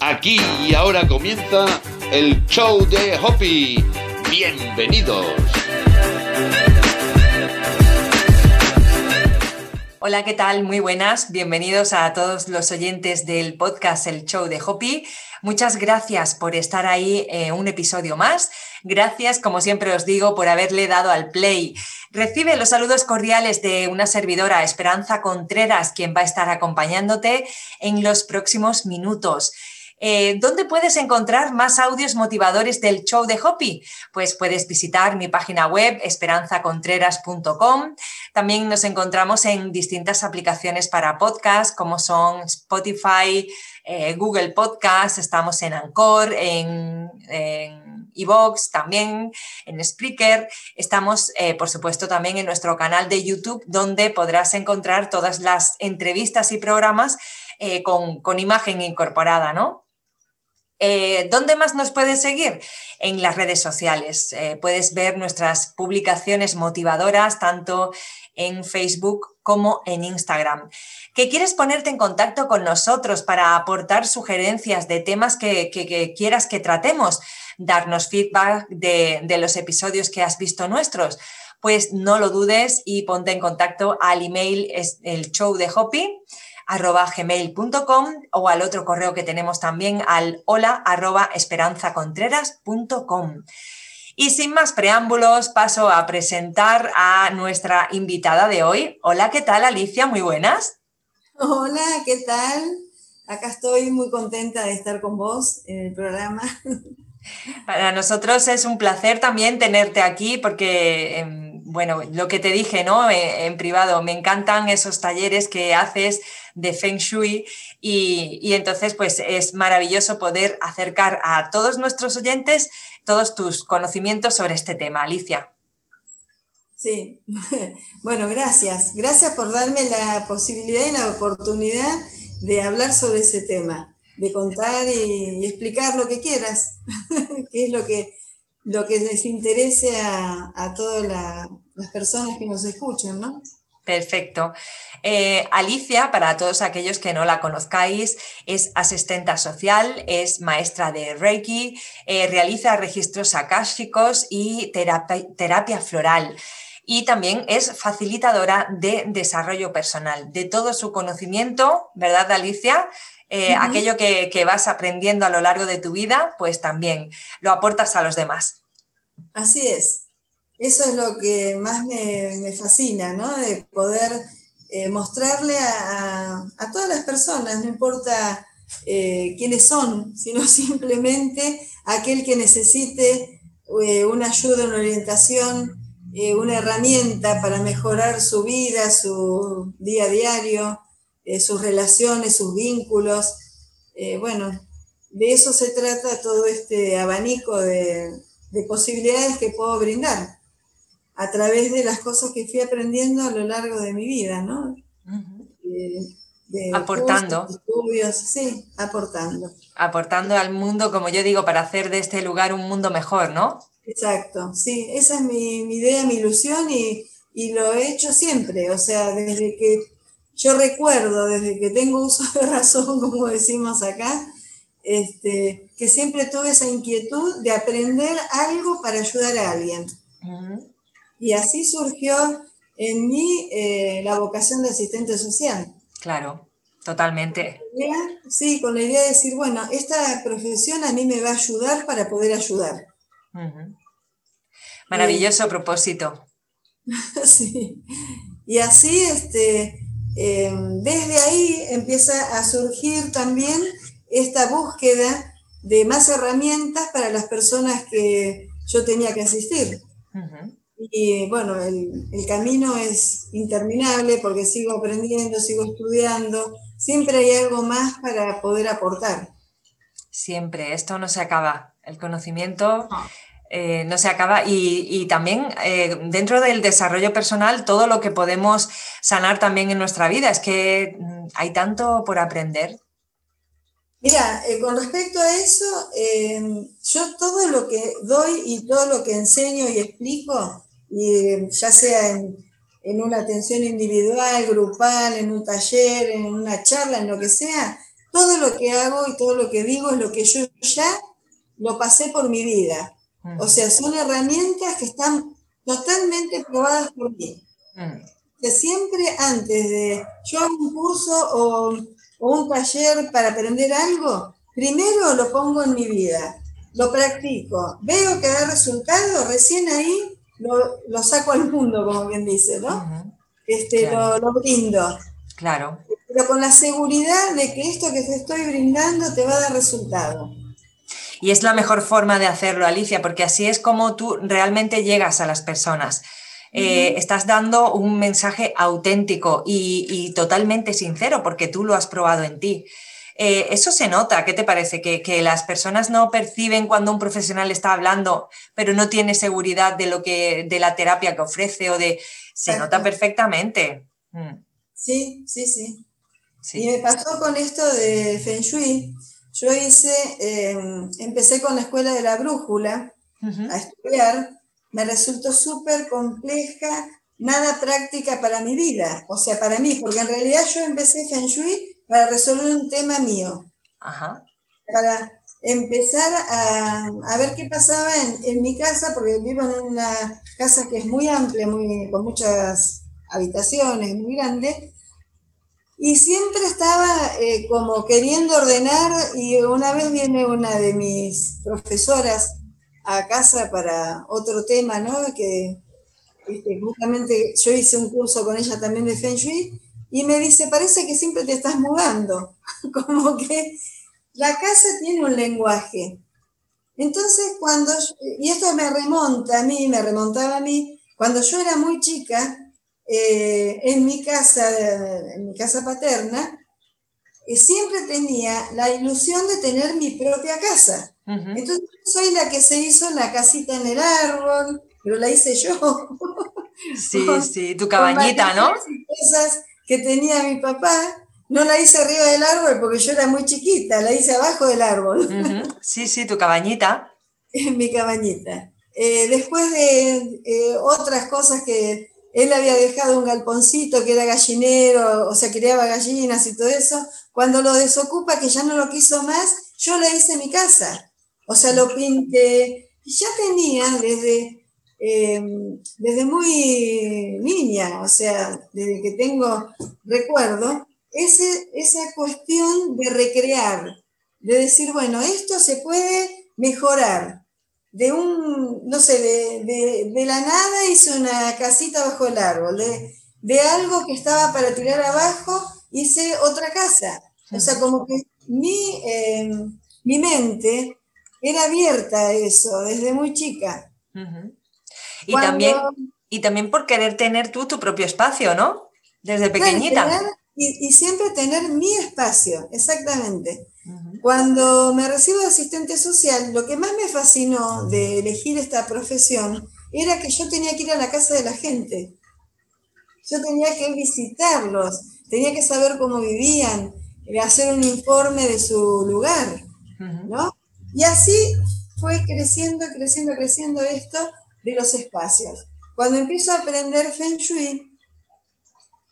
Aquí y ahora comienza el show de Hoppy. Bienvenidos. Hola, ¿qué tal? Muy buenas. Bienvenidos a todos los oyentes del podcast El Show de Hoppy. Muchas gracias por estar ahí eh, un episodio más. Gracias, como siempre os digo, por haberle dado al play. Recibe los saludos cordiales de una servidora, Esperanza Contreras, quien va a estar acompañándote en los próximos minutos. Eh, ¿Dónde puedes encontrar más audios motivadores del show de Hopi? Pues puedes visitar mi página web esperanzacontreras.com. También nos encontramos en distintas aplicaciones para podcast como son Spotify, eh, Google Podcast, estamos en Anchor, en, en Evox, también en Spreaker. Estamos, eh, por supuesto, también en nuestro canal de YouTube, donde podrás encontrar todas las entrevistas y programas con, con, imagen incorporada, ¿no? Eh, ¿Dónde más nos puedes seguir? En las redes sociales. Eh, puedes ver nuestras publicaciones motivadoras tanto en Facebook como en Instagram. ¿Que quieres ponerte en contacto con nosotros para aportar sugerencias de temas que, quieras que tratemos? Darnos feedback de, de los episodios que has visto nuestros pues no lo dudes y ponte en contacto al email el show de Hopi arroba gmail.com o al otro correo que tenemos también al hola arroba esperanzacontreras.com. Y sin más preámbulos, paso a presentar a nuestra invitada de hoy. Hola, ¿qué tal Alicia? Muy buenas. Hola, ¿qué tal? Acá estoy muy contenta de estar con vos en el programa. Para nosotros es un placer también tenerte aquí porque, em, bueno, lo que te dije, ¿no? Eh, en privado, me encantan esos talleres que haces de Feng Shui y, entonces pues es maravilloso poder acercar a todos nuestros oyentes todos tus conocimientos sobre este tema. Alicia. Sí, bueno, gracias. Gracias por darme la posibilidad y la oportunidad de hablar sobre ese tema, de contar y, explicar lo que quieras, que es lo que, lo que les interese a, a todas las personas que nos escuchan, ¿no? Perfecto. Eh, Alicia, para todos aquellos que no la conozcáis, es asistenta social, es maestra de Reiki, eh, realiza registros akáshicos y terapia, floral. Y también es facilitadora de desarrollo personal, de todo su conocimiento, ¿verdad, Alicia? Eh, aquello que, que vas aprendiendo a lo largo de tu vida, pues también lo aportas a los demás. Así es. Eso es lo que más me, fascina, ¿no? De poder eh, mostrarle a, todas las personas, no importa eh, quiénes son, sino simplemente aquel que necesite eh, una ayuda, una orientación, una herramienta para mejorar su vida, su día a diario, sus relaciones, sus vínculos. bueno, de eso se trata todo este abanico de posibilidades que puedo brindar a través de las cosas que fui aprendiendo a lo largo de mi vida, ¿no? aportando. estudios, sí, aportando. Aportando al mundo, como yo digo, para hacer de este lugar un mundo mejor, ¿no? Exacto, sí, esa es mi, idea, mi ilusión y, lo he hecho siempre, o sea, desde que yo recuerdo, desde que tengo uso de razón, como decimos acá, este, que siempre tuve esa inquietud de aprender algo para ayudar a alguien. Y así surgió en mí eh, la vocación de asistente social. Claro, totalmente. Sí, con la idea de decir, bueno, esta profesión a mí me va a ayudar para poder ayudar. Maravilloso propósito. sí. Y así, este, em, desde ahí empieza a surgir también esta búsqueda de más herramientas para las personas que yo tenía que asistir. Y bueno, el, camino es interminable porque sigo aprendiendo, sigo estudiando, siempre hay algo más para poder aportar. Siempre, esto no se acaba, el conocimiento eh, no se acaba. Y, también eh, dentro del desarrollo personal todo lo que podemos sanar también en nuestra vida, es que mm, hay tanto por aprender. Mira, eh, con respecto a eso, yo todo lo que doy y todo lo que enseño y explico, y ya sea en, en una atención individual, grupal, en un taller, en una charla, en lo que sea, todo lo que hago y todo lo que digo es lo que yo ya lo pasé por mi vida. O sea, son herramientas que están totalmente probadas por mí. Que siempre antes de yo hago un curso o, un taller para aprender algo, primero lo pongo en mi vida, lo practico, veo que da resultado, recién ahí lo, saco al mundo, como bien dice, ¿no? este, lo, lo brindo. Claro. Pero con la seguridad de que esto que te estoy brindando te va a dar resultado. Y es la mejor forma de hacerlo, Alicia, porque así es como tú realmente llegas a las personas. Eh, estás dando un mensaje auténtico y, totalmente sincero, porque tú lo has probado en ti. Eh, eso se nota, ¿qué te parece? Que, las personas no perciben cuando un profesional está hablando, pero no tiene seguridad de lo que, de la terapia que ofrece o de. Se nota perfectamente. Mm. Sí, sí, sí, sí. Y me pasó con esto de Feng Shui. Yo hice, em, empecé con la escuela de la brújula a estudiar, me resultó súper compleja, nada práctica para mi vida, o sea, para mí, porque en realidad yo empecé Feng Shui para resolver un tema mío, para empezar a, ver qué pasaba en, mi casa, porque vivo en una casa que es muy amplia, muy, con muchas habitaciones, muy grande, y siempre estaba eh, como queriendo ordenar y una vez viene una de mis profesoras a casa para otro tema, ¿no? Que este, justamente yo hice un curso con ella también de Feng Shui y me dice, parece que siempre te estás mudando, como que la casa tiene un lenguaje. Entonces, cuando, y esto me remonta a mí, me remontaba a mí, cuando yo era muy chica, eh, en mi casa, en mi casa paterna, eh, siempre tenía la ilusión de tener mi propia casa. Entonces soy la que se hizo la casita en el árbol, pero la hice yo. Sí, sí, tu cabañita, ¿no? Cosas que tenía mi papá, no la hice arriba del árbol porque yo era muy chiquita, la hice abajo del árbol. Sí, sí, tu cabañita. Mi cabañita. Eh, después de otras cosas que él había dejado un galponcito que era gallinero, o sea, criaba gallinas y todo eso. Cuando lo desocupa, que ya no lo quiso más, yo le hice mi casa. O sea, lo pinté. Y ya tenía desde, em, desde muy niña, o sea, desde que tengo recuerdo, ese, esa cuestión de recrear, de decir, bueno, esto se puede mejorar de un, no sé, de, la nada hice una casita bajo el árbol, de, algo que estaba para tirar abajo hice otra casa. O sea, como que mi, em, mi mente era abierta a eso desde muy chica. Y, también, y también por querer tener tú tu propio espacio, ¿no? Desde pequeñita. y, y, siempre tener mi espacio, exactamente. Cuando me recibo de asistente social, lo que más me fascinó de elegir esta profesión era que yo tenía que ir a la casa de la gente. Yo tenía que visitarlos, tenía que saber cómo vivían, hacer un informe de su lugar, ¿no? Y así fue creciendo, creciendo, creciendo esto de los espacios. Cuando empiezo a aprender Feng Shui,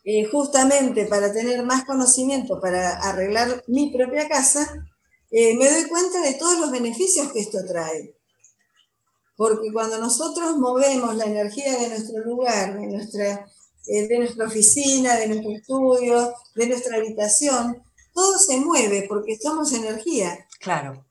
eh, justamente para tener más conocimiento, para arreglar mi propia casa, eh, me doy cuenta de todos los beneficios que esto trae. Porque cuando nosotros movemos la energía de nuestro lugar, de nuestra, eh, de nuestra oficina, de nuestro estudio, de nuestra habitación, todo se mueve porque somos energía. Claro.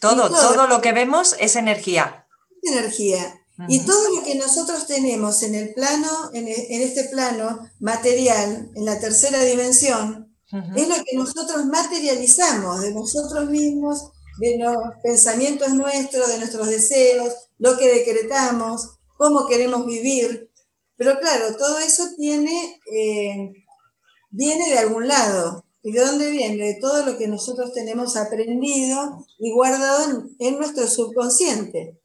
Todo, todo, lo que vemos es energía. Energía. Y todo lo que nosotros tenemos en el plano, en, en, este plano material, en la tercera dimensión, es lo que nosotros materializamos de nosotros mismos, de los pensamientos nuestros, de nuestros deseos, lo que decretamos, cómo queremos vivir. Pero claro, todo eso tiene, eh, viene de algún lado. ¿Y de dónde viene? De todo lo que nosotros tenemos aprendido y guardado en, nuestro subconsciente.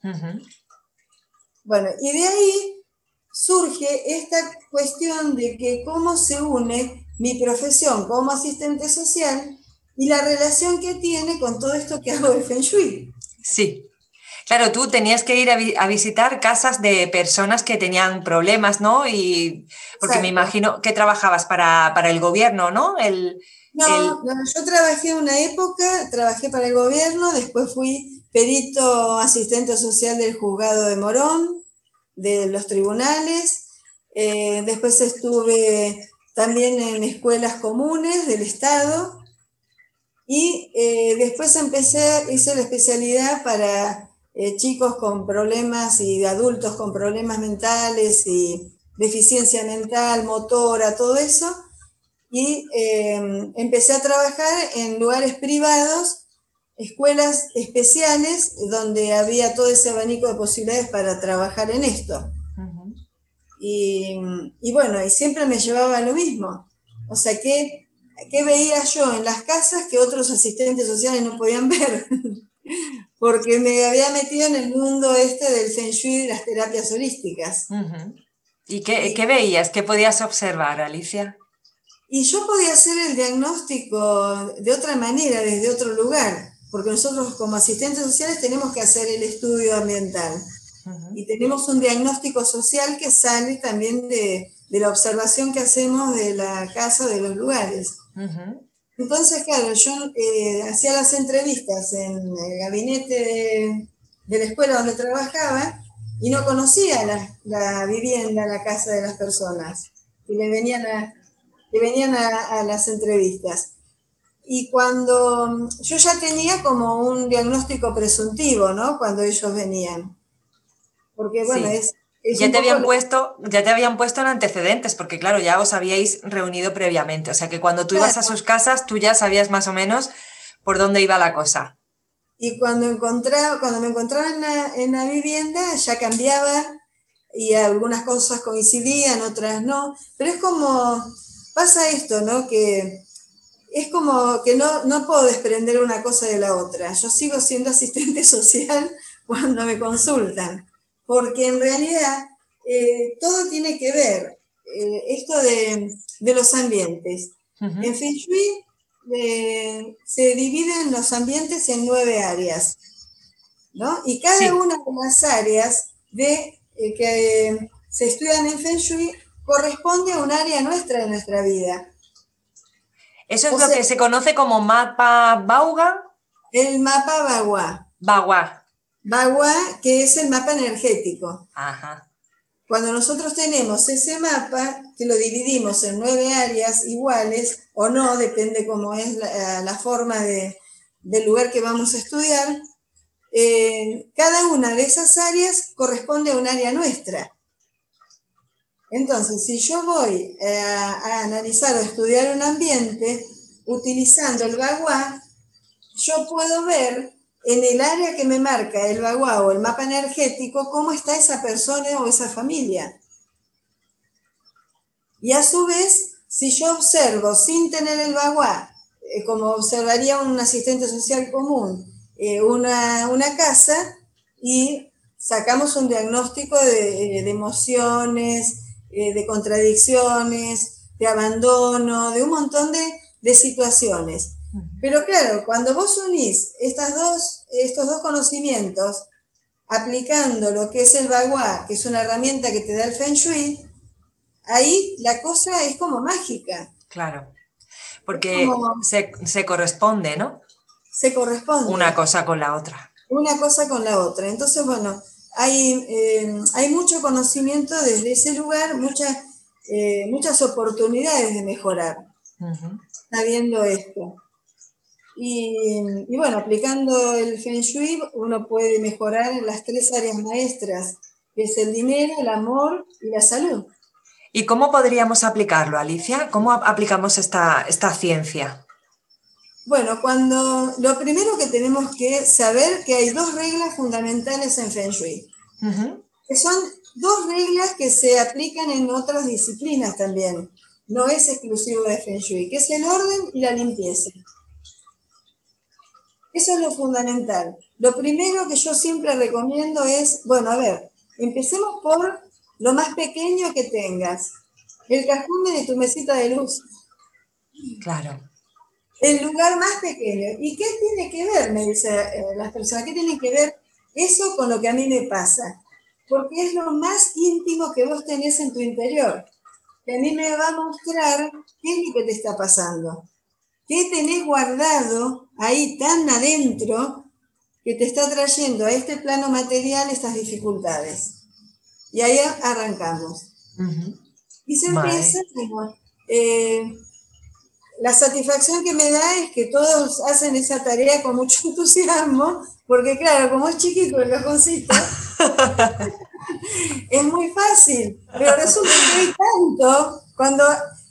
Bueno, y de ahí surge esta cuestión de que cómo se une mi profesión como asistente social y la relación que tiene con todo esto que hago de Feng Shui. Sí. Claro, tú tenías que ir a, visitar casas de personas que tenían problemas, ¿no? Y porque me imagino que trabajabas para, el gobierno, ¿no? El, no, yo trabajé una época, trabajé para el gobierno, después fui perito asistente social del juzgado de Morón, de los tribunales, eh, después estuve también en escuelas comunes del Estado y eh, después empecé, hice la especialidad para eh, chicos con problemas y adultos con problemas mentales y deficiencia mental, motora, todo eso. Y eh, empecé a trabajar en lugares privados, escuelas especiales, donde había todo ese abanico de posibilidades para trabajar en esto. y, y, bueno, y siempre me llevaba lo mismo. O sea, ¿qué, ¿qué veía yo en las casas que otros asistentes sociales no podían ver? porque me había metido en el mundo este del Feng Shui y las terapias holísticas. ¿Y qué, qué, veías? ¿Qué podías observar, Alicia? Y yo podía hacer el diagnóstico de otra manera, desde otro lugar, porque nosotros como asistentes sociales tenemos que hacer el estudio ambiental. Y tenemos un diagnóstico social que sale también de, de, la observación que hacemos de la casa, de los lugares. Entonces, claro, yo eh, hacía las entrevistas en el gabinete de, la escuela donde trabajaba y no conocía la, vivienda, la casa de las personas que le venían a, que venían a, las entrevistas. Y cuando yo ya tenía como un diagnóstico presuntivo, ¿no? Cuando ellos venían. Porque, bueno, es, ya te, habían puesto, ya te habían puesto en antecedentes, porque claro, ya os habíais reunido previamente. O sea que cuando tú ibas a sus casas, tú ya sabías más o menos por dónde iba la cosa. Y cuando, encontraba, cuando me encontraba en la, en la vivienda, ya cambiaba y algunas cosas coincidían, otras no. Pero es como, pasa esto, ¿no? Que es como que no, no puedo desprender una cosa de la otra. Yo sigo siendo asistente social cuando me consultan porque en realidad eh, todo tiene que ver, eh, esto de, los ambientes. En Feng Shui eh, se dividen los ambientes en nueve áreas, ¿no? Y cada una de las áreas de, que se estudian en Feng Shui corresponde a un área nuestra de nuestra vida. ¿Eso es lo que se conoce como mapa Bauga? El mapa Bagua. Bagua. Bagua, que es el mapa energético. Cuando nosotros tenemos ese mapa, que lo dividimos en nueve áreas iguales, o no, depende cómo es la, forma de, del lugar que vamos a estudiar, eh, cada una de esas áreas corresponde a un área nuestra. Entonces, si yo voy eh, a, analizar o estudiar un ambiente utilizando el Bagua, yo puedo ver en el área que me marca el Bagua o el mapa energético, cómo está esa persona o esa familia. Y a su vez, si yo observo sin tener el Bagua, eh, como observaría un asistente social común, eh, una, casa y sacamos un diagnóstico de, emociones, de contradicciones, de abandono, de un montón de situaciones. Pero claro, cuando vos unís estas dos, estos dos conocimientos, aplicando lo que es el Bagua, que es una herramienta que te da el Feng Shui, ahí la cosa es como mágica. Claro, porque se, corresponde, ¿no? Se corresponde. Una cosa con la otra. Una cosa con la otra. Entonces, bueno, hay, eh, hay mucho conocimiento desde ese lugar, muchas, eh, muchas oportunidades de mejorar, sabiendo esto. Y, bueno, aplicando el Feng Shui uno puede mejorar en las tres áreas maestras, que es el dinero, el amor y la salud. ¿Y cómo podríamos aplicarlo, Alicia? ¿Cómo aplicamos esta, esta ciencia? Bueno, cuando lo primero que tenemos que saber que hay dos reglas fundamentales en Feng Shui, que son dos reglas que se aplican en otras disciplinas también, no es exclusivo de Feng Shui, que es el orden y la limpieza. Eso es lo fundamental. Lo primero que yo siempre recomiendo es, bueno, a ver, empecemos por lo más pequeño que tengas. El cajón de tu mesita de luz. Claro. El lugar más pequeño. ¿Y qué tiene que ver? Me dicen eh, las personas. ¿Qué tiene que ver eso con lo que a mí me pasa, porque es lo más íntimo que vos tenés en tu interior, que a mí me va a mostrar qué es lo que te está pasando, qué tenés guardado ahí tan adentro que te está trayendo a este plano material estas dificultades. Y ahí arrancamos. Y se empieza, eh, la satisfacción que me da es que todos hacen esa tarea con mucho entusiasmo, porque claro, como es chiquito el cajoncito, es muy fácil, pero resulta que hay tanto, cuando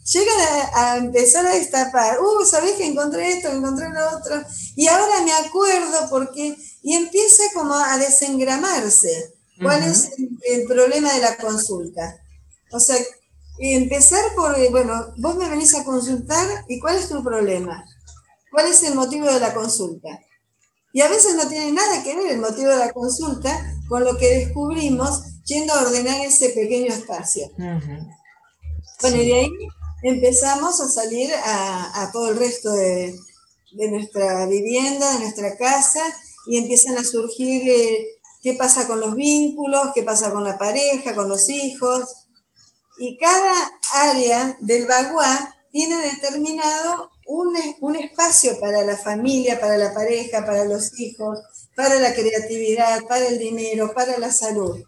llegan a, empezar a destapar, uh, ¿sabés que encontré esto, encontré lo otro? Y ahora me acuerdo porque, y empieza como a desengramarse. ¿Cuál es el, problema de la consulta? O sea, empezar por, bueno, vos me venís a consultar y ¿cuál es tu problema? ¿Cuál es el motivo de la consulta? Y a veces no tiene nada que ver el motivo de la consulta con lo que descubrimos yendo a ordenar ese pequeño espacio. Bueno, y de ahí empezamos a salir a, todo el resto de, nuestra vivienda, de nuestra casa, y empiezan a surgir eh, qué pasa con los vínculos, qué pasa con la pareja, con los hijos. Y cada área del baguá tiene determinado un, un, espacio para la familia, para la pareja, para los hijos, para la creatividad, para el dinero, para la salud.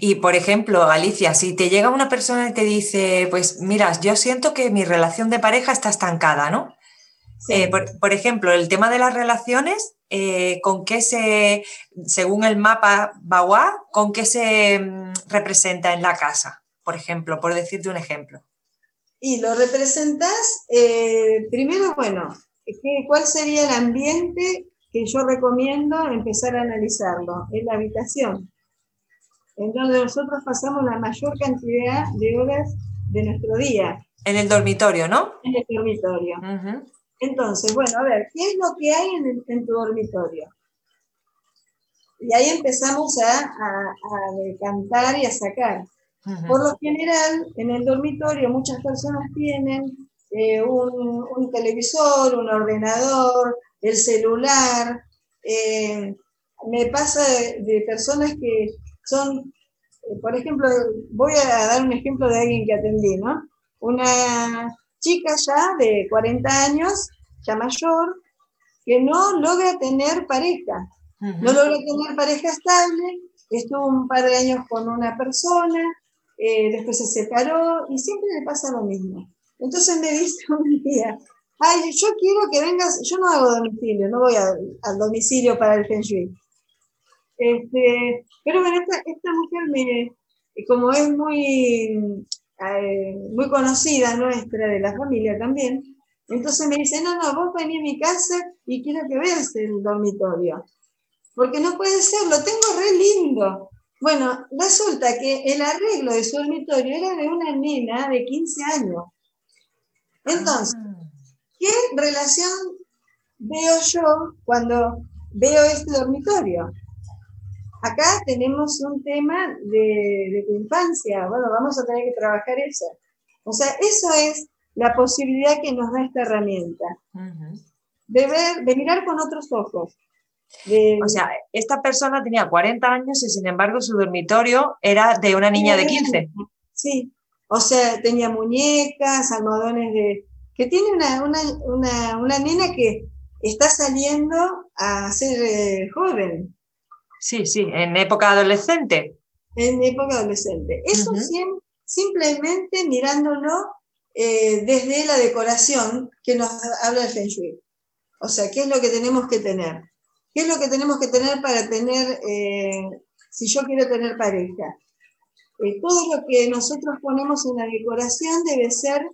Y por ejemplo, Alicia, si te llega una persona y te dice, pues mira, yo siento que mi relación de pareja está estancada, ¿no? Eh, por, ejemplo, el tema de las relaciones, eh, ¿con qué se, según el mapa Bagua, con qué se mm, representa en la casa? Por ejemplo, por decirte un ejemplo. Y lo representas, eh, primero, bueno, ¿cuál sería el ambiente que yo recomiendo empezar a analizarlo? Es la habitación en donde nosotros pasamos la mayor cantidad de horas de nuestro día. En el dormitorio, ¿no? En el dormitorio. Entonces, bueno, a ver, ¿qué es lo que hay en, tu dormitorio? Y ahí empezamos a, a, decantar y a sacar. Por lo general, en el dormitorio muchas personas tienen eh, un, televisor, un ordenador, el celular. Eh, me pasa de personas que son, eh, por ejemplo, voy a dar un ejemplo de alguien que atendí, ¿no? Una chica ya de 40 años, ya mayor, que no logra tener pareja, no logra tener pareja estable, estuvo un par de años con una persona, eh, después se separó y siempre le pasa lo mismo. Entonces me dice un día, ay, yo quiero que vengas, yo no hago domicilio, no voy al domicilio para el Feng Shui. Este, pero bueno, esta, esta mujer, me, como es muy, eh, muy conocida nuestra, de la familia también, entonces me dice, no, no, vos venís a mi casa y quiero que veas el dormitorio. Porque no puede ser, lo tengo re lindo. Bueno, resulta que el arreglo de su dormitorio era de una nena de 15 años. Entonces, ah. ¿qué relación veo yo cuando veo este dormitorio? acá tenemos un tema de, tu infancia, bueno, vamos a tener que trabajar eso. O sea, eso es la posibilidad que nos da esta herramienta. de, ver, de mirar con otros ojos. o sea, esta persona tenía 40 años y sin embargo su dormitorio era de una niña de 15. Sí, o sea, tenía muñecas, almohadones de... que tiene una, una, una, nena que está saliendo a ser eh, joven. Sí, sí, en época adolescente. En época adolescente. Eso simplemente mirándolo eh, desde la decoración que nos habla el Feng Shui. O sea, ¿qué es lo que tenemos que tener? ¿Qué es lo que tenemos que tener para tener, eh, si yo quiero tener pareja? Eh, todo lo que nosotros ponemos en la decoración debe ser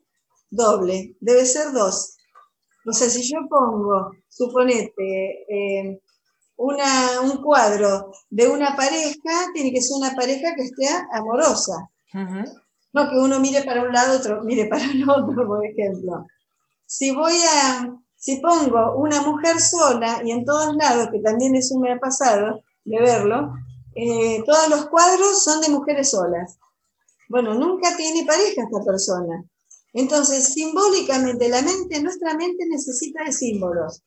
doble, debe ser dos. O sea, si yo pongo, suponete, un cuadro de una pareja, tiene que ser una pareja que esté amorosa. No que uno mire para un lado, otro mire para el otro, por ejemplo. Si voy a, si pongo una mujer sola y en todos lados, que también eso me ha pasado de verlo, eh, todos los cuadros son de mujeres solas. Bueno, nunca tiene pareja esta persona. Entonces, simbólicamente, la mente, nuestra mente necesita de símbolos.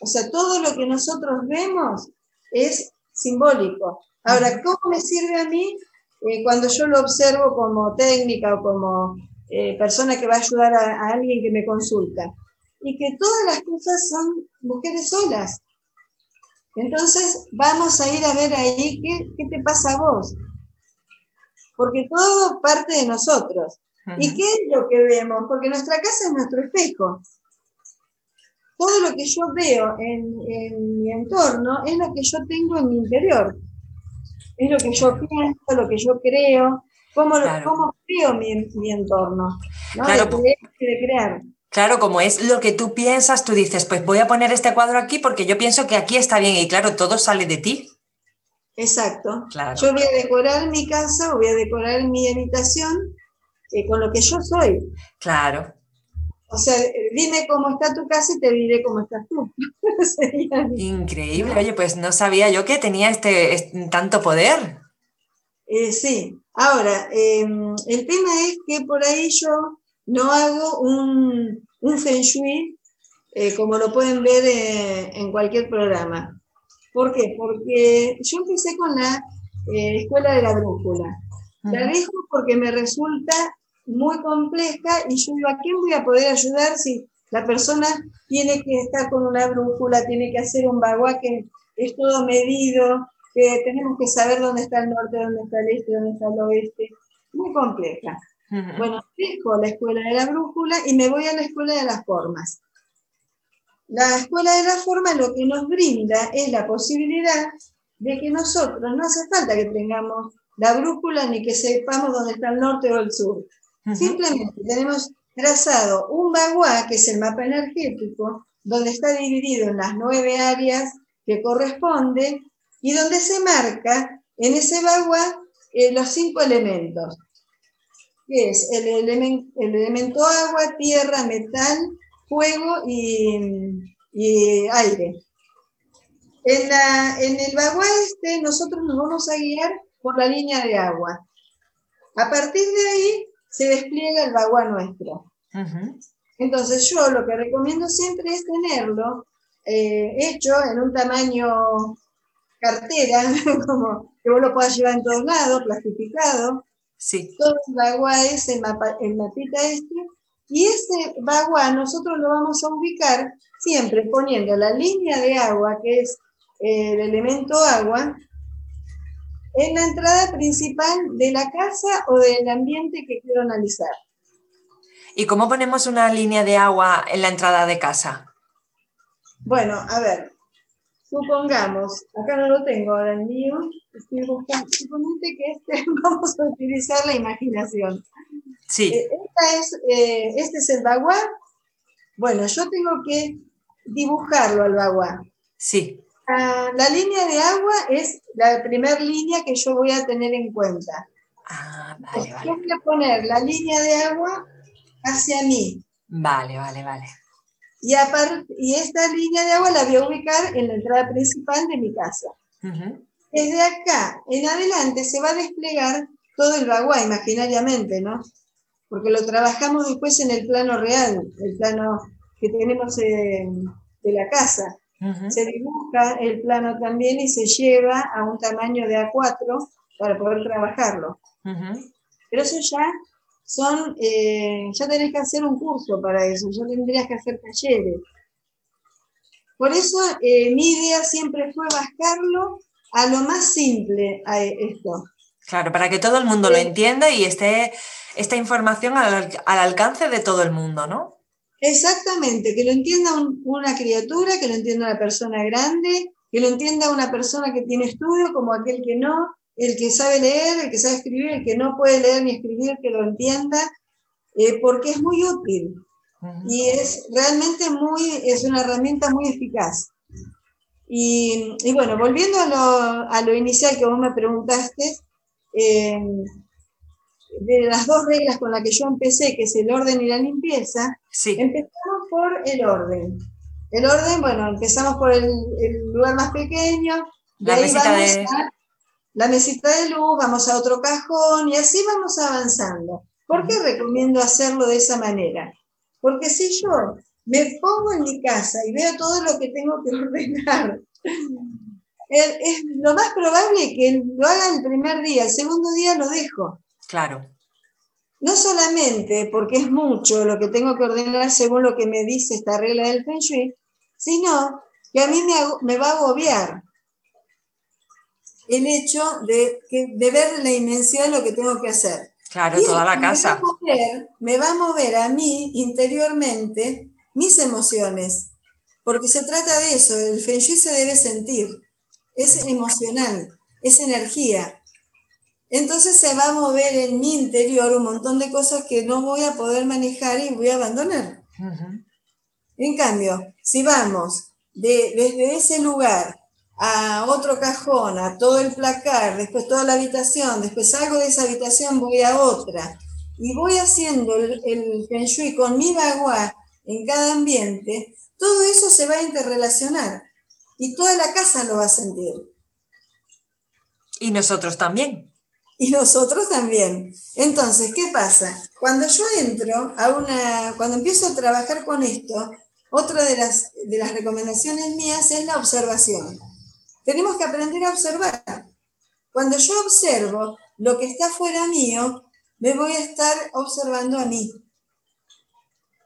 O sea, todo lo que nosotros vemos es simbólico. Ahora, ¿cómo me sirve a mí eh, cuando yo lo observo como técnica o como eh, persona que va a ayudar a, alguien que me consulta? Y que todas las cosas son mujeres solas. Entonces, vamos a ir a ver ahí qué, qué te pasa a vos. Porque todo parte de nosotros. ¿Y qué es lo que vemos? Porque nuestra casa es nuestro espejo todo lo que yo veo en, mi entorno es lo que yo tengo en mi interior. Es lo que yo pienso, lo que yo creo, cómo, creo mi, entorno. Claro, de, crear. Claro, como es lo que tú piensas, tú dices, pues voy a poner este cuadro aquí porque yo pienso que aquí está bien y claro, todo sale de ti. Exacto. Yo voy a decorar mi casa, voy a decorar mi habitación eh, con lo que yo soy. Claro. O sea, dime cómo está tu casa y te diré cómo estás tú. Increíble. Oye, pues no sabía yo que tenía este, tanto poder. Eh, sí. Ahora, em, el tema es que por ahí yo no hago un, un feng shui eh, como lo pueden ver eh, en cualquier programa. ¿Por qué? Porque yo empecé con la escuela de la brújula. La dejo porque me resulta muy compleja y yo digo, ¿a quién voy a poder ayudar si la persona tiene que estar con una brújula, tiene que hacer un bagua que es todo medido, que tenemos que saber dónde está el norte, dónde está el este, dónde está el oeste? Muy compleja. Bueno, dejo la escuela de la brújula y me voy a la escuela de las formas. La escuela de las formas lo que nos brinda es la posibilidad de que nosotros no hace falta que tengamos la brújula ni que sepamos dónde está el norte o el sur. Simplemente tenemos trazado un bagua, que es el mapa energético, donde está dividido en las nueve áreas que corresponde y donde se marca en ese bagua eh, los cinco elementos, que es el, elemento agua, tierra, metal, fuego y, aire. En, en el bagua este nosotros nos vamos a guiar por la línea de agua. A partir de ahí se despliega el bagua nuestro. Entonces yo lo que recomiendo siempre es tenerlo eh, hecho en un tamaño cartera, como que vos lo puedas llevar en todos lados, plastificado. Sí. Todo el bagua es el, mapa, el mapita este. Y ese bagua nosotros lo vamos a ubicar siempre poniendo la línea de agua, que es el elemento agua, en la entrada principal de la casa o del ambiente que quiero analizar. ¿Y cómo ponemos una línea de agua en la entrada de casa? Bueno, a ver, supongamos, acá no lo tengo ahora el mío, estoy buscando, suponete que este, vamos a utilizar la imaginación. Sí. Eh, es, eh, este es el bagua. Bueno, yo tengo que dibujarlo al bagua. Sí. Ah, la línea de agua es la primera línea que yo voy a tener en cuenta. Ah, vale, vale. Yo voy a poner la línea de agua hacia mí. Vale, vale, vale. Y, y esta línea de agua la voy a ubicar en la entrada principal de mi casa. Desde acá en adelante se va a desplegar todo el bagua imaginariamente, ¿no? Porque lo trabajamos después en el plano real, el plano que tenemos de la casa. Se dibuja el plano también y se lleva a un tamaño de A4 para poder trabajarlo. Pero eso ya son, eh, ya tenés que hacer un curso para eso, ya tendrías que hacer talleres. Por eso eh, mi idea siempre fue bajarlo a lo más simple a esto. Claro, para que todo el mundo lo entienda y esté esta información al, al alcance de todo el mundo, ¿no? Exactamente, que lo entienda una criatura, que lo entienda una persona grande, que lo entienda una persona que tiene estudio como aquel que no, el que sabe leer, el que sabe escribir, el que no puede leer ni escribir, que lo entienda, eh, porque es muy útil y es realmente muy, es una herramienta muy eficaz. Y, bueno, volviendo a lo, inicial que vos me preguntaste, eh, de las dos reglas con las que yo empecé, que es el orden y la limpieza, empezamos por el orden. El orden, bueno, empezamos por el, lugar más pequeño, de la ahí vamos de... a la mesita de luz, vamos a otro cajón y así vamos avanzando. ¿Por qué recomiendo hacerlo de esa manera? Porque si yo me pongo en mi casa y veo todo lo que tengo que ordenar, es lo más probable que lo haga el primer día, el segundo día lo dejo. Claro. No solamente porque es mucho lo que tengo que ordenar según lo que me dice esta regla del Feng Shui, sino que a mí me, me va a agobiar el hecho de, de ver la inmensidad de lo que tengo que hacer. Claro, toda la casa. me va a mover a mí interiormente mis emociones, porque se trata de eso, el Feng Shui se debe sentir, es emocional, es energía. Entonces se va a mover en mi interior un montón de cosas que no voy a poder manejar y voy a abandonar. En cambio, si vamos desde ese lugar a otro cajón, a todo el placar, después toda la habitación, después salgo de esa habitación, voy a otra, y voy haciendo el, el Feng Shui con mi bagua en cada ambiente, todo eso se va a interrelacionar y toda la casa lo va a sentir. Y nosotros también. Y nosotros también. Entonces, ¿qué pasa? Cuando yo entro a una, cuando empiezo a trabajar con esto, otra de las, de las recomendaciones mías es la observación. Tenemos que aprender a observar. Cuando yo observo lo que está fuera mío, me voy a estar observando a mí.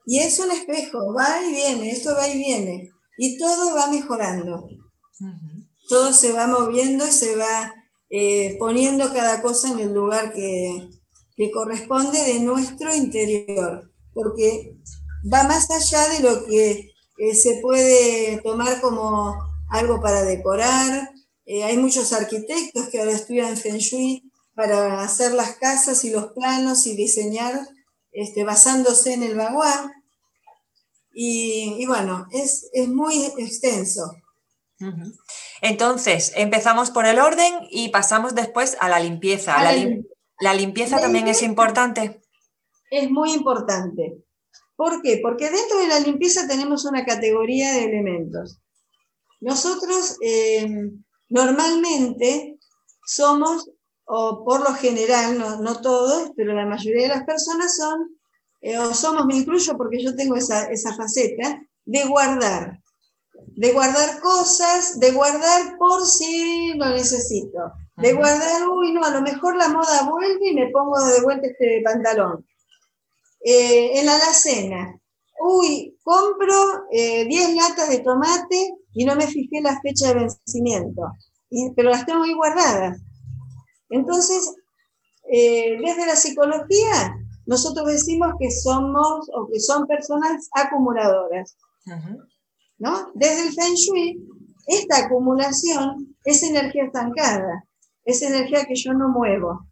Y es un espejo, va y viene, esto va y viene. Y todo va mejorando. Todo se va moviendo y se va eh, poniendo cada cosa en el lugar que, que corresponde de nuestro interior. Porque va más allá de lo que eh, se puede tomar como algo para decorar. Eh, hay muchos arquitectos que ahora estudian Feng Shui para hacer las casas y los planos y diseñar este, basándose en el bagua. Y, bueno, es, muy extenso. Entonces, empezamos por el orden y pasamos después a la limpieza. la, limpieza también es importante. Es muy importante. ¿Por qué? Porque dentro de la limpieza tenemos una categoría de elementos. Nosotros eh, normalmente somos, o por lo general, no, todos, pero la mayoría de las personas son, eh, o somos, me incluyo porque yo tengo esa, esa faceta, de guardar. De guardar cosas, de guardar por si lo necesito. De guardar, uy, no, a lo mejor la moda vuelve y me pongo de vuelta este pantalón. Eh, en la alacena, uy, compro 10 latas de tomate y no me fijé la fecha de vencimiento, pero las tengo ahí guardadas. Entonces, eh, desde la psicología, nosotros decimos que somos o que son personas acumuladoras. ¿No? Desde el Feng Shui, esta acumulación es energía estancada, es energía que yo no muevo.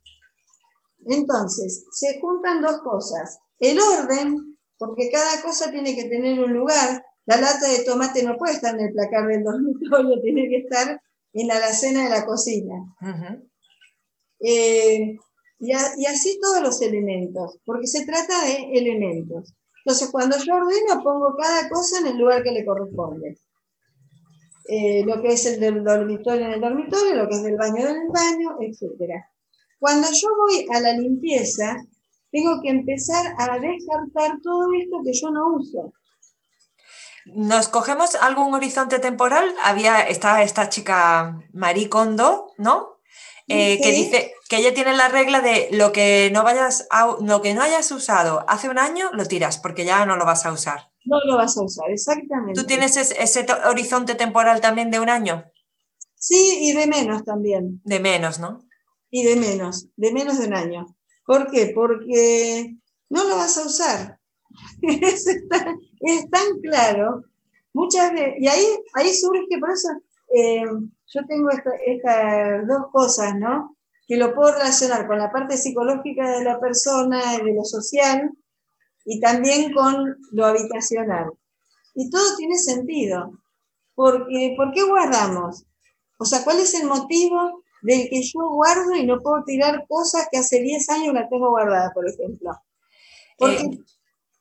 Entonces, se juntan dos cosas. El orden, porque cada cosa tiene que tener un lugar, la lata de tomate no puede estar en el placar del dormitorio, tiene que estar en la alacena de la cocina. Eh, y, así todos los elementos, porque se trata de elementos. Entonces, cuando yo ordeno, pongo cada cosa en el lugar que le corresponde. Eh, lo que es el del dormitorio en el dormitorio, lo que es del baño en el baño, etc. Cuando yo voy a la limpieza, tengo que empezar a descartar todo esto que yo no uso. Nos cogemos algún horizonte temporal. Había esta, esta chica Marie Kondo, ¿no? Eh, que dice que ella tiene la regla de lo que no vayas lo que no hayas usado hace un año lo tiras porque ya no lo vas a usar. No lo vas a usar, exactamente. ¿Tú tienes ese, horizonte temporal también de un año? Sí, y de menos también. De menos, ¿no? Y de menos, de menos de un año. ¿Por qué? Porque no lo vas a usar. es, tan, claro. Muchas veces, y ahí, ahí surge, por eso eh, yo tengo estas dos cosas, ¿no? Que lo puedo relacionar con la parte psicológica de la persona, de lo social, y también con lo habitacional. Y todo tiene sentido. Porque, ¿Por qué guardamos? O sea, ¿cuál es el motivo del que yo guardo y no puedo tirar cosas que hace 10 años la tengo guardada, por ejemplo? Porque, eh,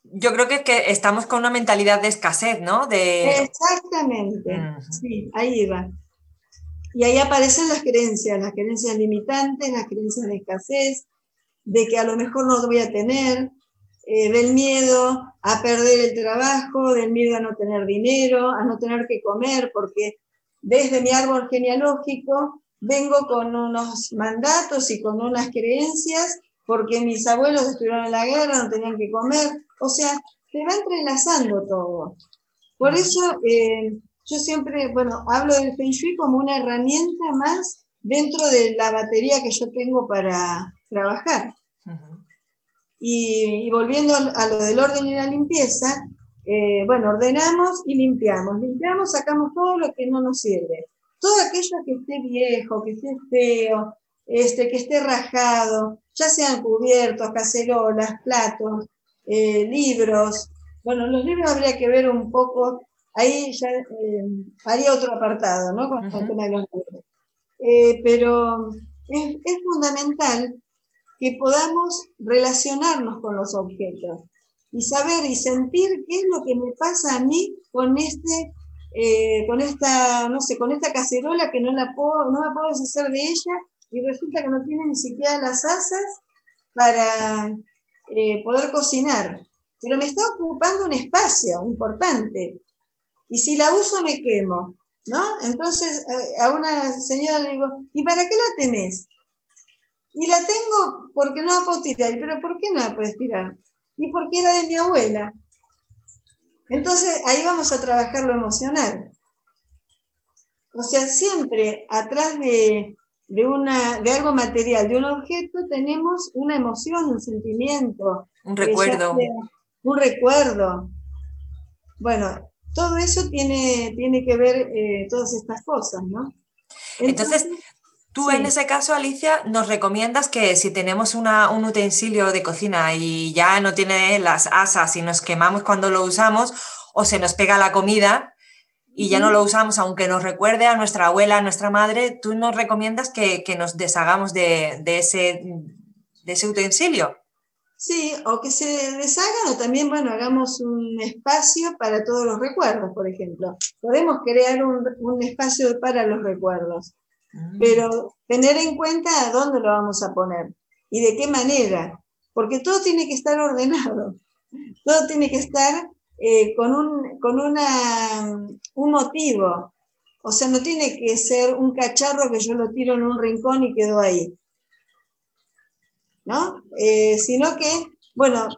yo creo que, que, estamos con una mentalidad de escasez, ¿no? De... Exactamente, sí, ahí va. Y ahí aparecen las creencias, las creencias limitantes, las creencias de escasez, de que a lo mejor no voy a tener, eh, del miedo a perder el trabajo, del miedo a no tener dinero, a no tener que comer, porque desde mi árbol genealógico vengo con unos mandatos y con unas creencias, porque mis abuelos estuvieron en la guerra, no tenían que comer, o sea, se va entrelazando todo. Por eso eh, yo siempre, bueno, hablo del Feng Shui como una herramienta más dentro de la batería que yo tengo para trabajar. y, volviendo a lo del orden y la limpieza, eh, bueno, ordenamos y limpiamos. Limpiamos, sacamos todo lo que no nos sirve. Todo aquello que esté viejo, que esté feo, este, que esté rajado, ya sean cubiertos, cacerolas, platos, eh, libros. Bueno, los libros habría que ver un poco ahí ya eh, haría otro apartado, ¿no? Con el tema de los eh, pero es, fundamental que podamos relacionarnos con los objetos y saber y sentir qué es lo que me pasa a mí con este eh, con esta no sé con esta cacerola que no la puedo no la puedo deshacer de ella y resulta que no tiene ni siquiera las asas para poder cocinar. Pero me está ocupando un espacio importante y si la uso me quemo, ¿no? Entonces eh, a una señora le digo, ¿y para qué la tenés? Y la tengo porque no la puedo tirar. ¿Pero por qué no la puedes tirar? Y porque era de mi abuela. Entonces ahí vamos a trabajar lo emocional. O sea, siempre atrás de, una, de algo material, de un objeto, tenemos una emoción, un sentimiento. Un recuerdo. un recuerdo. Bueno, todo eso tiene, tiene que ver eh, todas estas cosas, ¿no? Entonces, tú en ese caso, Alicia, nos recomiendas que si tenemos un utensilio de cocina y ya no tiene las asas y nos quemamos cuando lo usamos o se nos pega la comida y ya no lo usamos, aunque nos recuerde a nuestra abuela, a nuestra madre, tú nos recomiendas que, nos deshagamos de, ese, de ese utensilio. Sí, o que se deshagan o también, bueno, hagamos un espacio para todos los recuerdos, por ejemplo. Podemos crear un, espacio para los recuerdos, mm. pero tener en cuenta a dónde lo vamos a poner y de qué manera, porque todo tiene que estar ordenado, todo tiene que estar eh, con, un, con una, un motivo. O sea, no tiene que ser un cacharro que yo lo tiro en un rincón y quedó ahí. ¿No? Eh, sino que, bueno,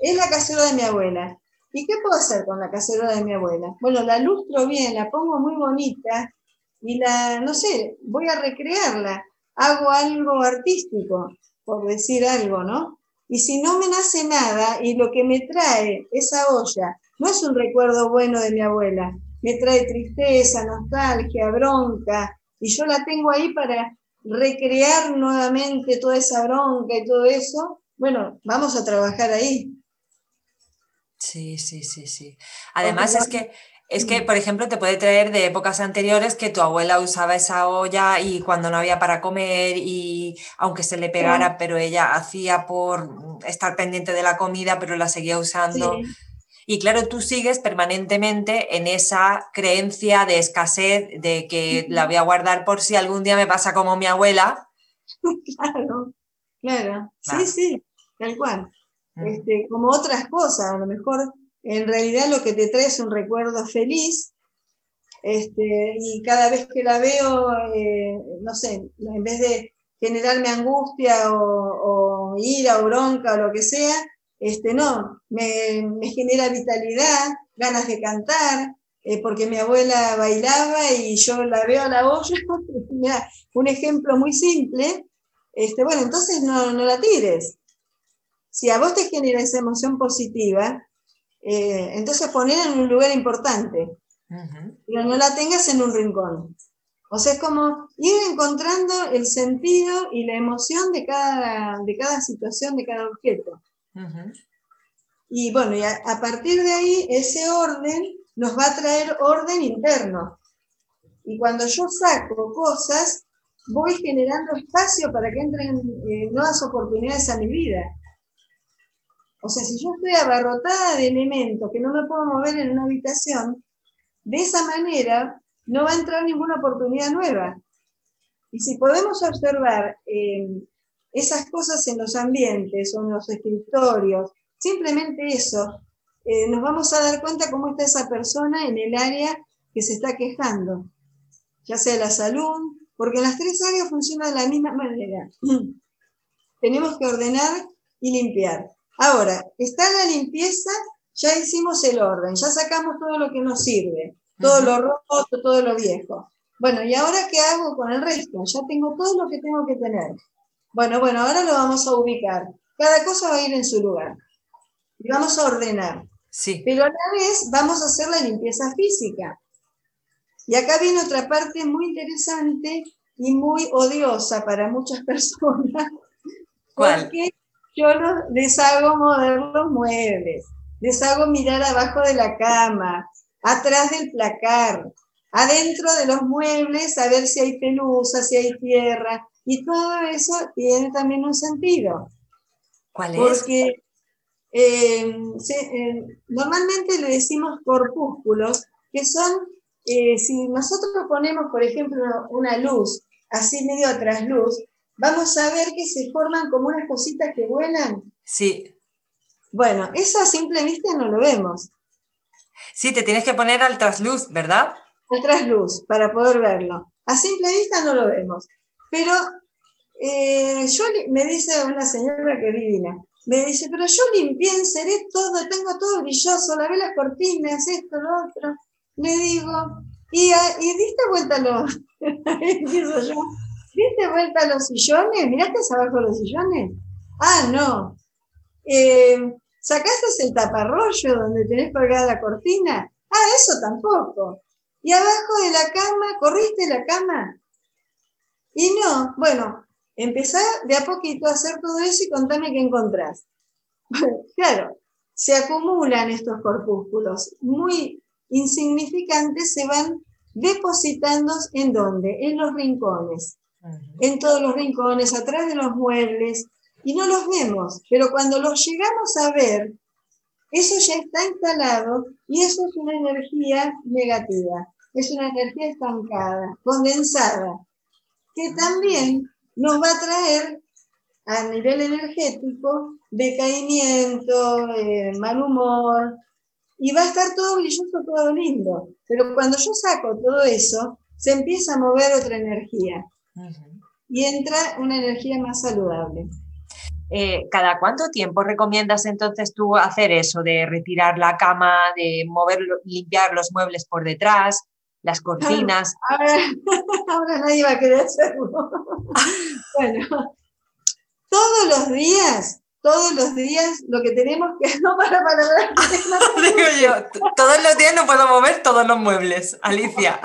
es la cacerola de mi abuela. ¿Y qué puedo hacer con la cacerola de mi abuela? Bueno, la lustro bien, la pongo muy bonita y la, no sé, voy a recrearla. Hago algo artístico, por decir algo, ¿no? Y si no me nace nada y lo que me trae esa olla no es un recuerdo bueno de mi abuela, me trae tristeza, nostalgia, bronca, y yo la tengo ahí para recrear nuevamente toda esa bronca y todo eso, bueno, vamos a trabajar ahí. Sí, sí, sí, sí. Además es que es que, por ejemplo, te puede traer de épocas anteriores que tu abuela usaba esa olla y cuando no había para comer y aunque se le pegara, pero ella hacía por estar pendiente de la comida, pero la seguía usando. Y claro, tú sigues permanentemente en esa creencia de escasez, de que la voy a guardar por si algún día me pasa como mi abuela. Claro, claro, sí, sí, tal cual. Mm. Este, como otras cosas, a lo mejor en realidad lo que te trae es un recuerdo feliz, este, y cada vez que la veo, eh, no sé, en vez de generarme angustia o, o ira o bronca o lo que sea, este, no, me, genera vitalidad, ganas de cantar, eh, porque mi abuela bailaba y yo la veo a la olla, un ejemplo muy simple, este, bueno, entonces no, la tires. Si a vos te genera esa emoción positiva, eh, entonces ponela en un lugar importante, pero no la tengas en un rincón. O sea, es como ir encontrando el sentido y la emoción de cada, de cada situación, de cada objeto. Y bueno, y a, partir de ahí, ese orden nos va a traer orden interno. Y cuando yo saco cosas, voy generando espacio para que entren eh, nuevas oportunidades a mi vida. O sea, si yo estoy abarrotada de elementos que no me puedo mover en una habitación, de esa manera no va a entrar ninguna oportunidad nueva. Y si podemos observar eh, esas cosas en los ambientes o en los escritorios, simplemente eso, eh, nos vamos a dar cuenta cómo está esa persona en el área que se está quejando, ya sea la salud, porque en las tres áreas funciona de la misma manera. Tenemos que ordenar y limpiar. Ahora, está la limpieza, ya hicimos el orden, ya sacamos todo lo que nos sirve, todo lo roto, todo lo viejo. Bueno, ¿y ahora qué hago con el resto? Ya tengo todo lo que tengo que tener. Bueno, bueno, ahora lo vamos a ubicar. Cada cosa va a ir en su lugar. Y vamos a ordenar. Sí. Pero a la vez vamos a hacer la limpieza física. Y acá viene otra parte muy interesante y muy odiosa para muchas personas. ¿Cuál? Porque yo les hago mover los muebles, les hago mirar abajo de la cama, atrás del placar, adentro de los muebles a ver si hay pelusa, si hay tierra. Y todo eso tiene también un sentido. ¿Cuál es? Porque eh, eh, normalmente le decimos corpúsculos, que son, eh, si nosotros ponemos, por ejemplo, una luz, así medio trasluz, vamos a ver que se forman como unas cositas que vuelan. Sí. Bueno, eso a simple vista no lo vemos. Sí, te tienes que poner al trasluz, ¿verdad? Al trasluz, para poder verlo. A simple vista no lo vemos. Pero yo, me dice una señora que me dice, pero yo limpié, enceré todo, tengo todo brilloso, lavé las cortinas, esto, lo otro. Le digo, y, y diste vuelta los, ¿diste vuelta los sillones? ¿Miraste abajo los sillones? Ah, no. Eh, ¿Sacaste el taparrollo donde tenés colgada la cortina? Ah, eso tampoco. ¿Y abajo de la cama? ¿Corriste la cama? Y no, bueno, Empezá de a poquito a hacer todo eso y contame qué encontrás. claro, se acumulan estos corpúsculos muy insignificantes, se van depositando en dónde? En los rincones, en todos los rincones, atrás de los muebles, y no los vemos, pero cuando los llegamos a ver, eso ya está instalado y eso es una energía negativa, es una energía estancada, condensada, que también nos va a traer a nivel energético decaimiento, eh, mal humor, y va a estar todo brilloso, todo lindo. Pero cuando yo saco todo eso, se empieza a mover otra energía y entra una energía más saludable. Eh, ¿Cada cuánto tiempo recomiendas entonces tú hacer eso de retirar la cama, de mover, limpiar los muebles por detrás? Las cortinas. Ahora, nadie va a querer hacerlo. bueno, todos los días, todos los días, lo que tenemos que. No, para, para, Digo yo, todos los días no puedo mover todos los muebles, Alicia.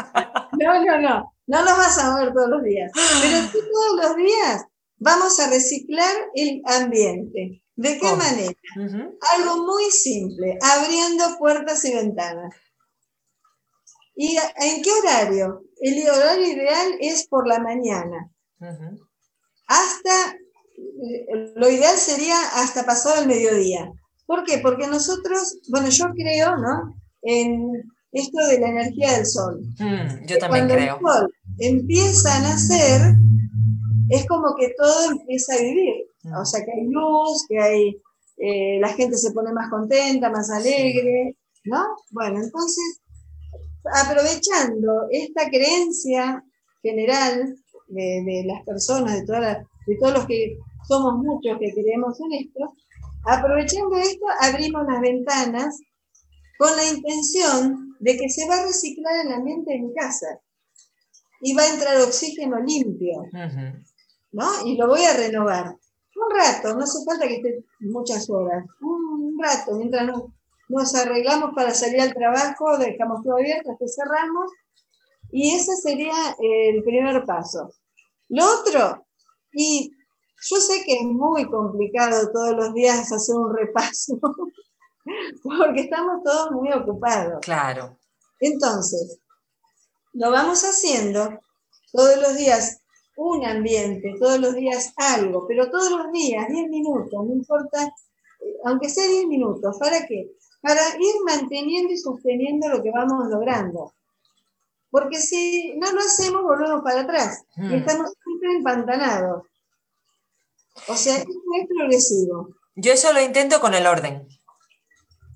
no, no, no. No los vas a mover todos los días. Pero sí todos los días vamos a reciclar el ambiente. ¿De qué manera? Algo muy simple, abriendo puertas y ventanas. ¿Y en qué horario? El horario ideal es por la mañana. Hasta, eh, lo ideal sería hasta pasado el mediodía. ¿Por qué? Porque nosotros, bueno, yo creo, ¿no? En esto de la energía del sol. Mm, yo también Cuando creo. el sol empieza a nacer, es como que todo empieza a vivir. Mm. O sea, que hay luz, que hay, eh, la gente se pone más contenta, más alegre, ¿no? Bueno, entonces aprovechando esta creencia general de, las personas, de, de todos los que somos muchos que creemos en esto, aprovechando esto, abrimos las ventanas con la intención de que se va a reciclar el ambiente mi casa y va a entrar oxígeno limpio, ¿no? Y lo voy a renovar. Un rato, no hace falta que esté muchas horas, un rato, mientras no, nos arreglamos para salir al trabajo, dejamos todo abierto, hasta cerramos, y ese sería el primer paso. Lo otro, y yo sé que es muy complicado todos los días hacer un repaso, porque estamos todos muy ocupados. Claro. Entonces, lo vamos haciendo todos los días un ambiente, todos los días algo, pero todos los días, 10 minutos, no importa, eh, aunque sea 10 minutos, ¿para qué? Para ir manteniendo y sosteniendo lo que vamos logrando. Porque si no lo hacemos, volvemos para atrás y hmm. estamos siempre empantanados. O sea, es progresivo. Yo eso lo intento con el orden.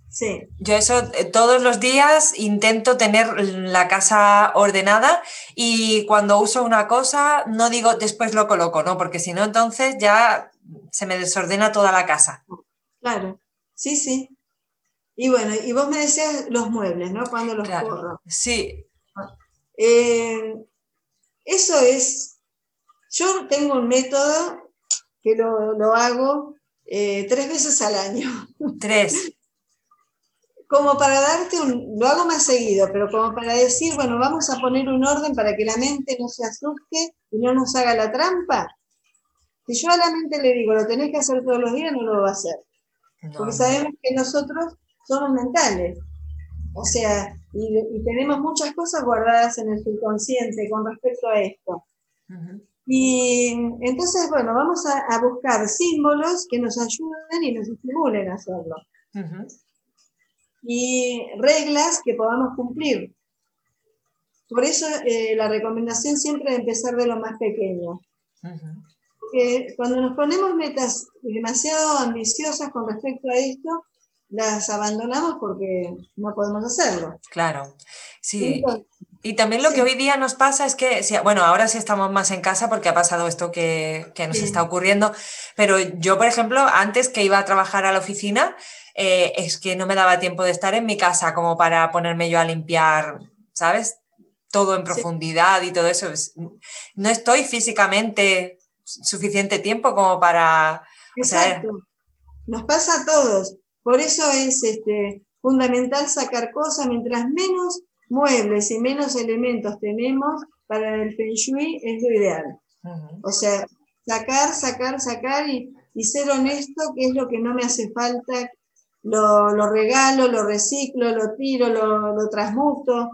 Sí. Yo eso eh, todos los días intento tener la casa ordenada y cuando uso una cosa no digo después lo coloco, ¿no? Porque si no entonces ya se me desordena toda la casa. Claro, sí, sí. Y bueno, y vos me decías los muebles, ¿no? Cuando los corro. Sí. Eh, eso es, yo tengo un método que lo, hago eh, tres veces al año. Tres. como para darte un, lo hago más seguido, pero como para decir, bueno, vamos a poner un orden para que la mente no se asuste y no nos haga la trampa. Si yo a la mente le digo, lo tenés que hacer todos los días, no lo va a hacer. Porque sabemos que nosotros somos mentales. O sea, y, tenemos muchas cosas guardadas en el subconsciente con respecto a esto. Y entonces, bueno, vamos a, buscar símbolos que nos ayuden y nos estimulen a hacerlo y reglas que podamos cumplir. Por eso eh, la recomendación siempre es empezar de lo más pequeño. cuando nos ponemos metas demasiado ambiciosas con respecto a esto, las abandonamos porque no podemos hacerlo. Claro, sí. y también lo que hoy día nos pasa es que, bueno, ahora sí estamos más en casa porque ha pasado esto que, que nos está ocurriendo, pero yo, por ejemplo, antes que iba a trabajar a la oficina, eh, es que no me daba tiempo de estar en mi casa como para ponerme yo a limpiar, ¿sabes? Todo en profundidad y todo eso. No estoy físicamente suficiente tiempo como para... Exacto. Nos pasa a todos. Por eso es este, fundamental sacar cosas. Mientras menos muebles y menos elementos tenemos para el Feng Shui es lo ideal. O sea, sacar, sacar, sacar y, y, ser honesto, qué es lo que no me hace falta, lo, regalo, lo reciclo, lo tiro, lo, transmuto.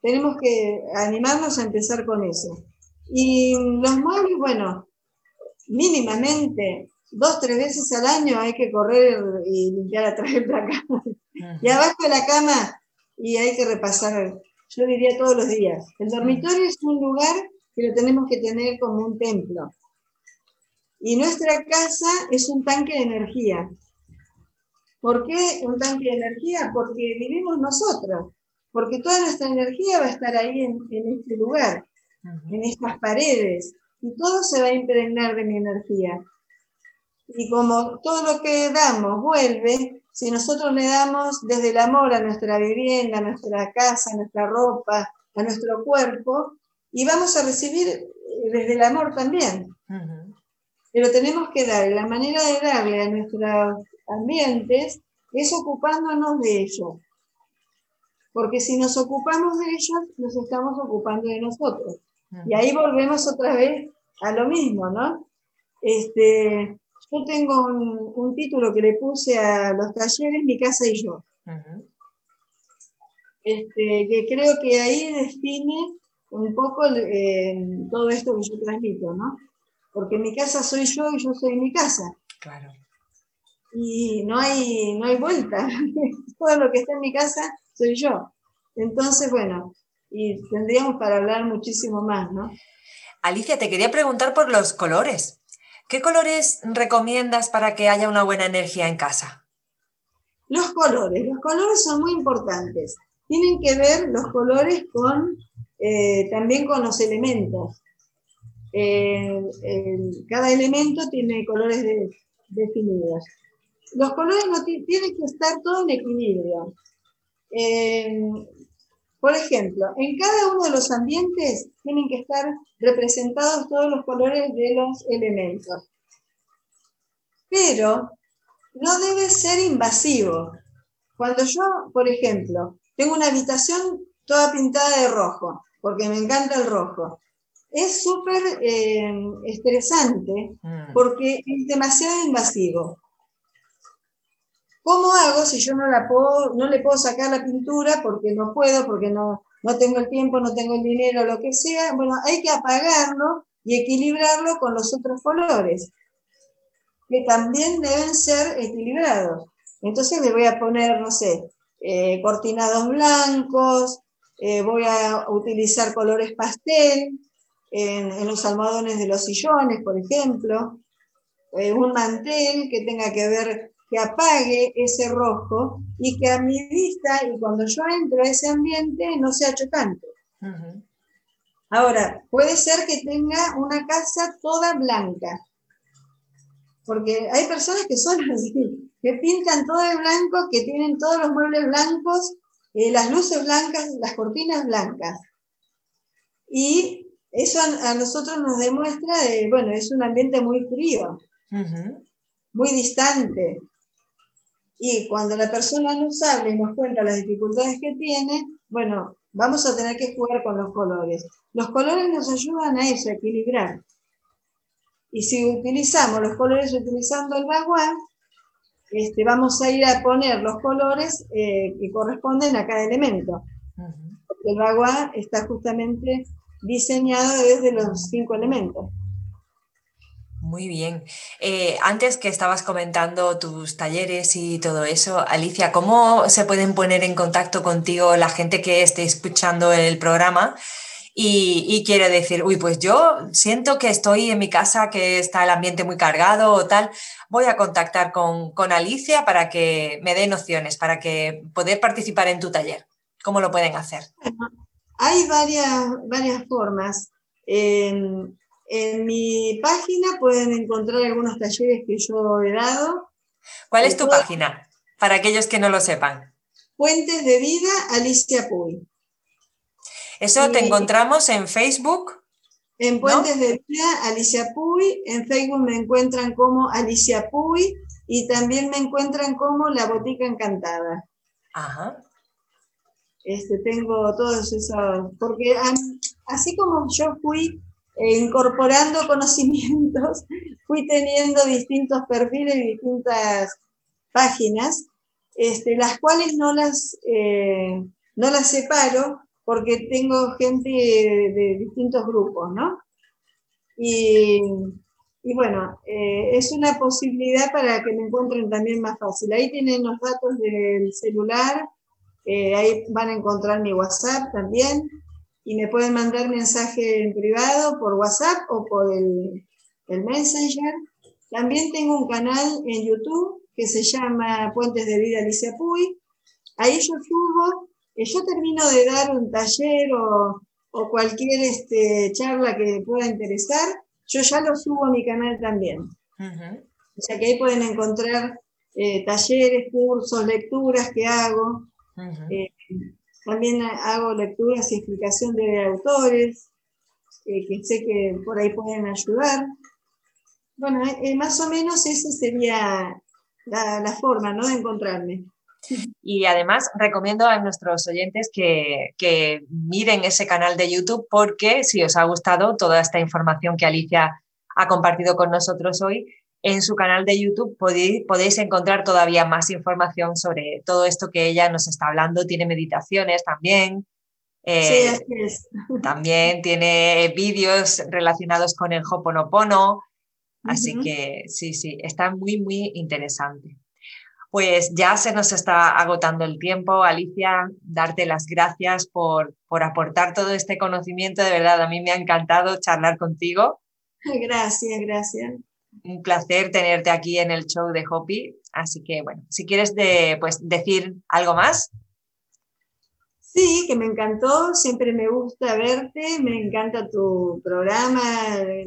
Tenemos que animarnos a empezar con eso. Y los muebles, bueno, mínimamente dos, tres veces al año hay que correr y limpiar atrás de la cama. Y abajo de la cama, y hay que repasar, yo diría todos los días. El dormitorio es un lugar que lo tenemos que tener como un templo. Y nuestra casa es un tanque de energía. ¿Por qué un tanque de energía? Porque vivimos nosotros, porque toda nuestra energía va a estar ahí en, este lugar, en estas paredes, y todo se va a impregnar de mi energía. Y como todo lo que damos vuelve, si nosotros le damos desde el amor a nuestra vivienda, a nuestra casa, a nuestra ropa, a nuestro cuerpo, y vamos a recibir eh, desde el amor también. Pero tenemos que dar, la manera de darle a nuestra ambientes es ocupándonos de ellos. Porque si nos ocupamos de ellos, nos estamos ocupando de nosotros. Y ahí volvemos otra vez a lo mismo, ¿no? Este, yo tengo un, título que le puse a los talleres, Mi casa y yo. este, que creo que ahí define un poco eh, todo esto que yo transmito, ¿no? Porque mi casa soy yo y yo soy mi casa. Claro y no hay, no hay vuelta. Todo lo que está en mi casa soy yo. Entonces, bueno, y tendríamos para hablar muchísimo más, ¿no? Alicia, te quería preguntar por los colores. ¿Qué colores recomiendas para que haya una buena energía en casa? Los colores, los colores son muy importantes. Tienen que ver los colores con eh, también con los elementos. Eh, cada elemento tiene colores definidos los colores tienen que estar todo en equilibrio. Por ejemplo, en cada uno de los ambientes tienen que estar representados todos los colores de los elementos. Pero no debe ser invasivo. Cuando yo, por ejemplo, tengo una habitación toda pintada de rojo, porque me encanta el rojo, es súper eh, estresante mm. porque es demasiado invasivo. ¿Cómo hago si yo no, la puedo, no le puedo sacar la pintura porque no puedo, porque no, no tengo el tiempo, no tengo el dinero, lo que sea? Bueno, hay que apagarlo y equilibrarlo con los otros colores, que también deben ser equilibrados. Entonces le voy a poner, no sé, eh, cortinados blancos, eh, voy a utilizar colores pastel en, los almohadones de los sillones, por ejemplo, eh, un mantel que tenga que ver que apague ese rojo y que a mi vista y cuando yo entro a ese ambiente no sea chocante. Ahora, puede ser que tenga una casa toda blanca, porque hay personas que son así, que pintan todo de blanco, que tienen todos los muebles blancos, eh, las luces blancas, las cortinas blancas. Y eso a, nosotros nos demuestra, de, bueno, es un ambiente muy frío, muy distante. Y cuando la persona nos habla y nos cuenta las dificultades que tiene, bueno, vamos a tener que jugar con los colores. Los colores nos ayudan a eso, a equilibrar. Y si utilizamos los colores utilizando el baguán, este, vamos a ir a poner los colores eh, que corresponden a cada elemento. el baguán está justamente diseñado desde los cinco elementos. Muy bien. Eh, antes que estabas comentando tus talleres y todo eso, Alicia, ¿cómo se pueden poner en contacto contigo la gente que esté escuchando el programa? Y, quiere decir, uy, pues yo siento que estoy en mi casa, que está el ambiente muy cargado o tal, voy a contactar con, Alicia para que me dé nociones, para que poder participar en tu taller. ¿Cómo lo pueden hacer? Hay varias, varias formas. En, mi página pueden encontrar algunos talleres que yo he dado. ¿Cuál es tu página? Para aquellos que no lo sepan. Fuentes de Vida Alicia Puy. Eso te encontramos en Facebook. En Puentes de Vida, Alicia Puy. En Facebook me encuentran como Alicia Puy y también me encuentran como La Botica Encantada. Ajá. Este, tengo todos esos, porque así como yo fui incorporando conocimientos, fui teniendo distintos perfiles y distintas páginas, este, las cuales no las, eh, no las separo porque tengo gente de, distintos grupos, ¿no? Y, bueno, eh, es una posibilidad para que me encuentren también más fácil. Ahí tienen los datos del celular, eh, ahí van a encontrar mi WhatsApp también y me pueden mandar mensaje en privado por WhatsApp o por el, el Messenger. También tengo un canal en YouTube que se llama Puentes de Vida Alicia Puy. Ahí yo subo, eh, yo termino de dar un taller o, o cualquier este, charla que pueda interesar, yo ya lo subo a mi canal también. O sea que ahí pueden encontrar eh, talleres, cursos, lecturas que hago. Eh, también hago lecturas y explicación de autores, eh, que sé que por ahí pueden ayudar. Bueno, eh, más o menos esa sería la, forma ¿no? de encontrarme. Y además recomiendo a nuestros oyentes que, que, miren ese canal de YouTube porque si os ha gustado toda esta información que Alicia ha compartido con nosotros hoy, en su canal de YouTube podéis, encontrar todavía más información sobre todo esto que ella nos está hablando. Tiene meditaciones también. sí, eh, es. También tiene vídeos relacionados con el Hoponopono. Así que sí, sí, está muy, muy interesante. Pues ya se nos está agotando el tiempo. Alicia, darte las gracias por, por aportar todo este conocimiento. De verdad, a mí me ha encantado charlar contigo. Gracias, gracias un placer tenerte aquí en el show de Hopi. Así que, bueno, si quieres de, pues, decir algo más. Sí, que me encantó, siempre me gusta verte, me encanta tu programa,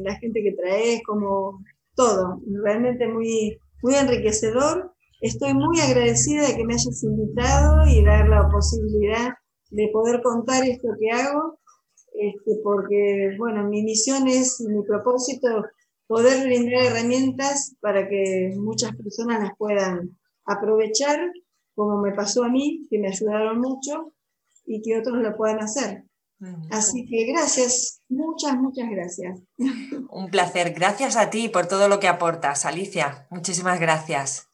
la gente que traes, como todo, realmente muy, muy enriquecedor. Estoy muy agradecida de que me hayas invitado y dar la posibilidad de poder contar esto que hago, este, porque, bueno, mi misión es, mi propósito poder brindar herramientas para que muchas personas las puedan aprovechar, como me pasó a mí, que me ayudaron mucho y que otros lo puedan hacer. Así que gracias, muchas, muchas gracias. Un placer. Gracias a ti por todo lo que aportas, Alicia. Muchísimas gracias.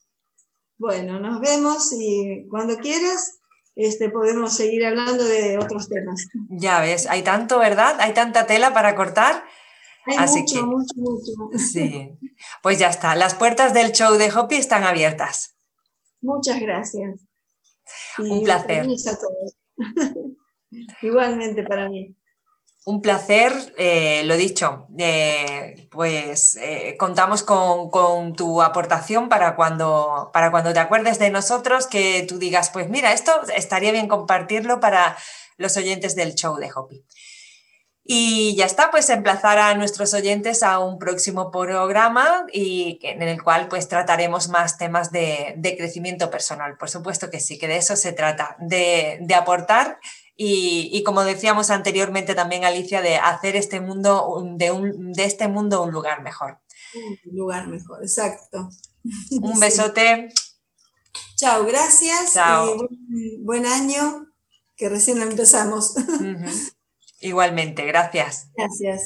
Bueno, nos vemos y cuando quieras este, podemos seguir hablando de otros temas. Ya ves, hay tanto, ¿verdad? Hay tanta tela para cortar Así mucho, que, mucho, mucho. Sí, pues ya está. Las puertas del show de Hopi están abiertas. Muchas gracias. Un placer. Igualmente para mí. Un placer, eh, lo dicho, eh, pues eh, contamos con, tu aportación para cuando, para cuando te acuerdes de nosotros, que tú digas, pues mira, esto estaría bien compartirlo para los oyentes del show de Hopi. Y ya está, pues emplazar a nuestros oyentes a un próximo programa y en el cual pues trataremos más temas de, crecimiento personal. Por supuesto que sí, que de eso se trata, de, de aportar y, como decíamos anteriormente también, Alicia, de hacer este mundo, de, un, de este mundo un lugar mejor. Un lugar mejor, exacto. Un besote. Chao, gracias. Chao. buen, año, que recién empezamos. Igualmente, gracias. Gracias.